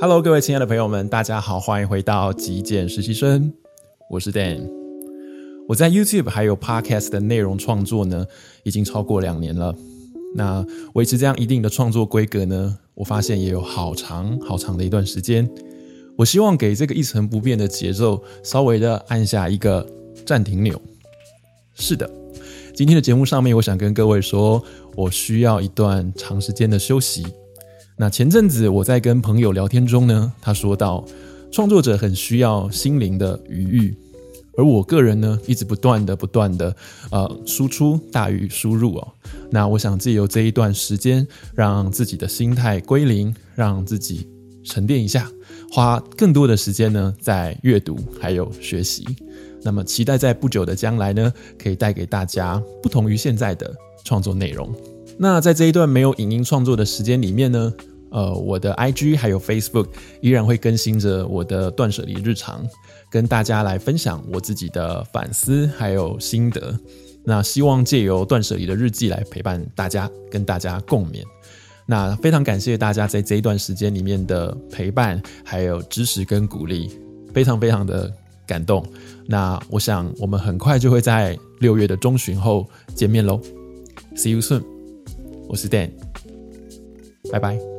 Hello，各位亲爱的朋友们，大家好，欢迎回到极简实习生，我是 Dan。我在 YouTube 还有 Podcast 的内容创作呢，已经超过两年了。那维持这样一定的创作规格呢，我发现也有好长好长的一段时间。我希望给这个一成不变的节奏稍微的按下一个暂停钮。是的，今天的节目上面，我想跟各位说，我需要一段长时间的休息。那前阵子我在跟朋友聊天中呢，他说到创作者很需要心灵的余裕，而我个人呢，一直不断的不断的呃输出大于输入哦。那我想借由这一段时间，让自己的心态归零，让自己沉淀一下，花更多的时间呢在阅读还有学习。那么期待在不久的将来呢，可以带给大家不同于现在的创作内容。那在这一段没有影音创作的时间里面呢，呃，我的 IG 还有 Facebook 依然会更新着我的断舍离日常，跟大家来分享我自己的反思还有心得。那希望借由断舍离的日记来陪伴大家，跟大家共勉。那非常感谢大家在这一段时间里面的陪伴，还有支持跟鼓励，非常非常的感动。那我想我们很快就会在六月的中旬后见面喽，See you soon。我是 Dan，拜拜。